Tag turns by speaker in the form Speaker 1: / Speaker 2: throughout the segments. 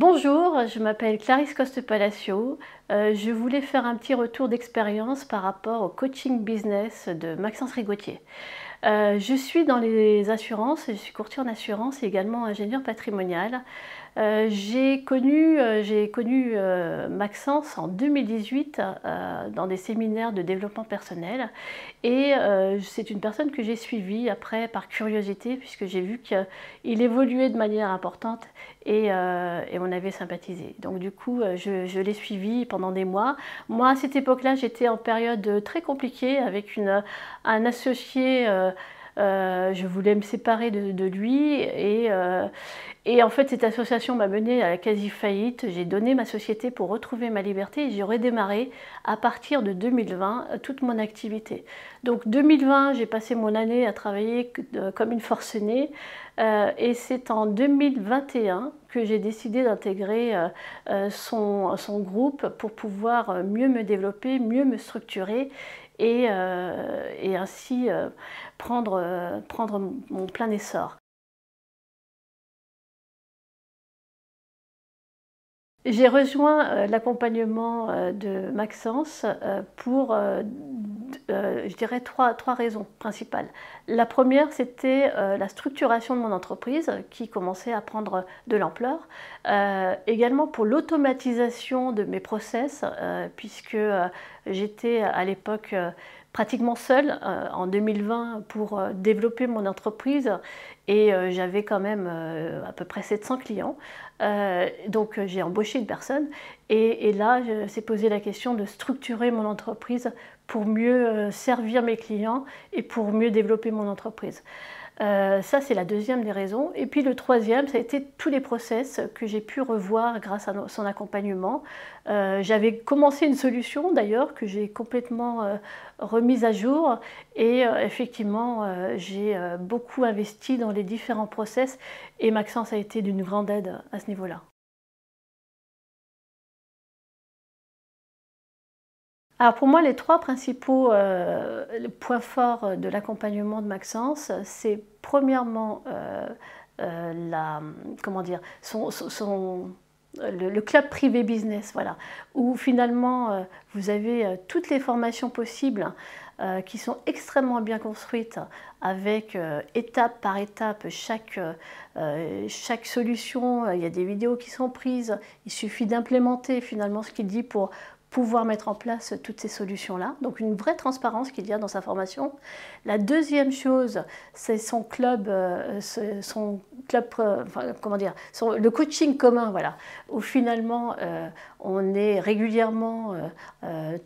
Speaker 1: Bonjour, je m'appelle Clarisse Coste-Palacio. Euh, je voulais faire un petit retour d'expérience par rapport au coaching business de Maxence Rigotier. Euh, je suis dans les assurances, je suis courtier en assurance et également ingénieur patrimonial. Euh, j'ai connu, connu Maxence en 2018 dans des séminaires de développement personnel et c'est une personne que j'ai suivie après par curiosité puisque j'ai vu qu'il évoluait de manière importante et, on avait sympathisé. Donc du coup, je, je l'ai suivi pendant des mois. Moi, à cette époque-là, j'étais en période très compliquée avec un associé euh, je voulais me séparer de, lui et, euh, et, en fait cette association m'a mené à la quasi-faillite. J'ai donné ma société pour retrouver ma liberté et j'ai redémarré à partir de 2020 euh, toute mon activité. Donc 2020, j'ai passé mon année à travailler comme une forcenée et c'est en 2021 que j'ai décidé d'intégrer son groupe pour pouvoir mieux me développer, mieux me structurer et, et ainsi prendre, euh, prendre mon plein essor. J'ai rejoint euh, l'accompagnement euh, de Maxence pour, je dirais, trois, trois, raisons principales. La première, c'était la structuration de mon entreprise qui commençait à prendre de l'ampleur. également pour l'automatisation de mes process, puisque j'étais à l'époque pratiquement seule euh, en 2020 pour euh, développer mon entreprise et euh, j'avais quand même à peu près 700 clients. donc j'ai embauché une personne et, et là, s'est posé la question de structurer mon entreprise pour mieux servir mes clients et pour mieux développer mon entreprise. Euh, ça, c'est la deuxième des raisons. Et puis le troisième, ça a été tous les process que j'ai pu revoir grâce à son accompagnement. Euh, j'avais commencé une solution d'ailleurs que j'ai complètement euh, remise à jour et effectivement, j'ai beaucoup investi dans les différents process et Maxence a été d'une grande aide à ce niveau-là. Alors pour moi, les trois principaux euh, points forts de l'accompagnement de Maxence, c'est premièrement euh, euh, la, comment dire, le, club privé business, voilà, où finalement vous avez toutes les formations possibles qui sont extrêmement bien construites avec étape par étape chaque, chaque solution. Il y a des vidéos qui sont prises. Il suffit d'implémenter finalement ce qu'il dit pour pouvoir mettre en place toutes ces solutions-là. Donc une vraie transparence qu'il y a dans sa formation. La deuxième chose, c'est son club, euh, euh, le coaching commun, voilà, où finalement euh, on est régulièrement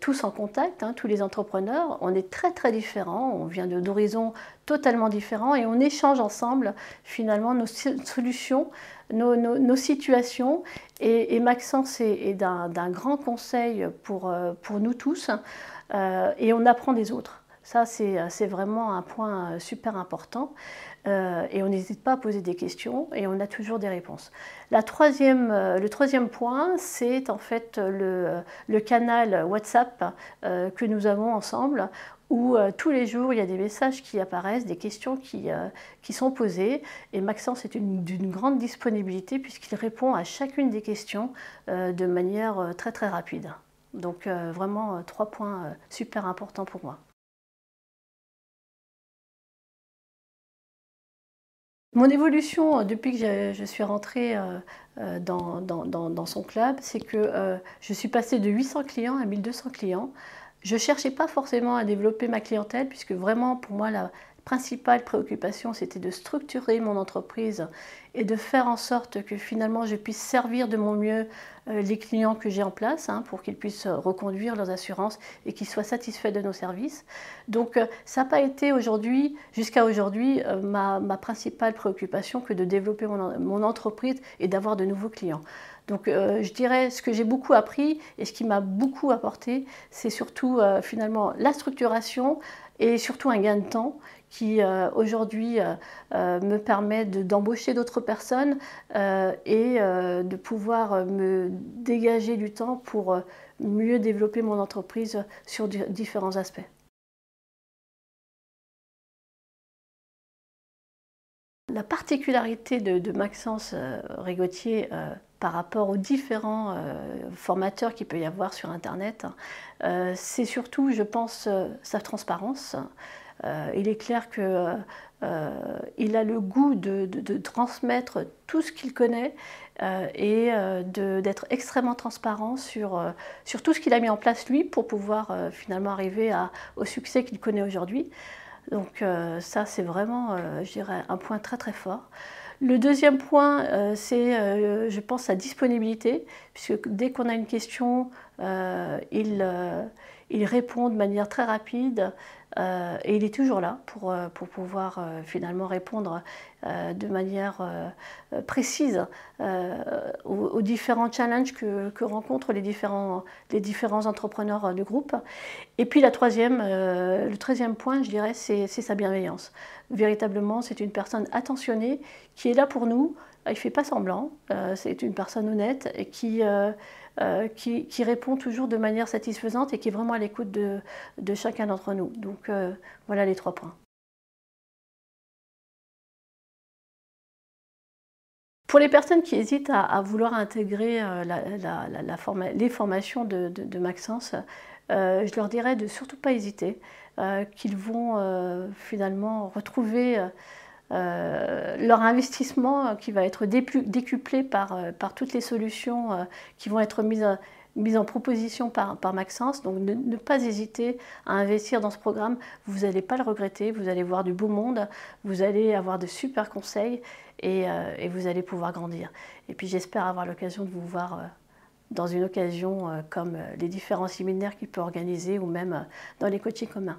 Speaker 1: tous en contact, hein, tous les entrepreneurs. On est très très différents, on vient d'horizons totalement différents et on échange ensemble finalement nos solutions, nos, situations. Et, Maxence est, d'un grand conseil pour, pour nous tous et on apprend des autres. Ça, c'est vraiment un point super important. Euh, et on n'hésite pas à poser des questions et on a toujours des réponses. La troisième, euh, le troisième point, c'est en fait le, canal WhatsApp euh, que nous avons ensemble où tous les jours il y a des messages qui apparaissent, des questions qui sont posées. Et Maxence est d'une grande disponibilité puisqu'il répond à chacune des questions de manière très très rapide. Donc vraiment trois points super importants pour moi. Mon évolution euh, depuis que je, suis rentrée euh, euh, dans, son club, c'est que je suis passée de 800 clients à 1200 clients. Je ne cherchais pas forcément à développer ma clientèle, puisque vraiment pour moi la principale préoccupation c'était de structurer mon entreprise et de faire en sorte que finalement je puisse servir de mon mieux les clients que j'ai en place hein, pour qu'ils puissent euh, reconduire leurs assurances et qu'ils soient satisfaits de nos services. Donc euh, ça n'a pas été aujourd'hui, jusqu'à aujourd'hui, ma, principale préoccupation que de développer mon, entreprise et d'avoir de nouveaux clients. Donc je dirais ce que j'ai beaucoup appris et ce qui m'a beaucoup apporté, c'est surtout finalement la structuration et surtout un gain de temps qui euh, aujourd'hui euh, euh, me permet d'embaucher d'autres personnes et de pouvoir me dégager du temps pour mieux développer mon entreprise sur différents aspects. La particularité de, Maxence Rigotier par rapport aux différents formateurs qu'il peut y avoir sur Internet, c'est surtout, je pense, sa transparence. il est clair que euh, il a le goût de, transmettre tout ce qu'il connaît euh, et euh, d'être extrêmement transparent sur, tout ce qu'il a mis en place lui pour pouvoir finalement arriver au succès qu'il connaît aujourd'hui. Donc ça, c'est vraiment, je dirais, un point très très fort. Le deuxième point, c'est, je pense, sa disponibilité, puisque dès qu'on a une question, il, il répond de manière très rapide. Euh, et il est toujours là pour, euh, pour pouvoir euh, finalement répondre de manière précise aux, différents challenges que, que, rencontrent les différents, les différents entrepreneurs du groupe. Et puis la troisième, le point, je dirais, c'est sa bienveillance. Véritablement, c'est une personne attentionnée qui est là pour nous. Il ne fait pas semblant. c'est une personne honnête et qui euh, qui, répond toujours de manière satisfaisante et qui est vraiment à l'écoute de, chacun d'entre nous. Donc euh, voilà les trois points. Pour les personnes qui hésitent à, vouloir intégrer euh, les formations de, Maxence, je leur dirais de surtout pas hésiter, qu'ils vont finalement retrouver euh, leur investissement euh, qui va être décuplé par, euh, par toutes les solutions qui vont être mises, mises en proposition par, par Maxence. Donc ne, pas hésiter à investir dans ce programme. Vous n'allez pas le regretter, vous allez voir du beau monde, vous allez avoir de super conseils et, et vous allez pouvoir grandir. Et puis j'espère avoir l'occasion de vous voir dans une occasion comme les différents séminaires qu'il peut organiser ou même dans les coachings communs.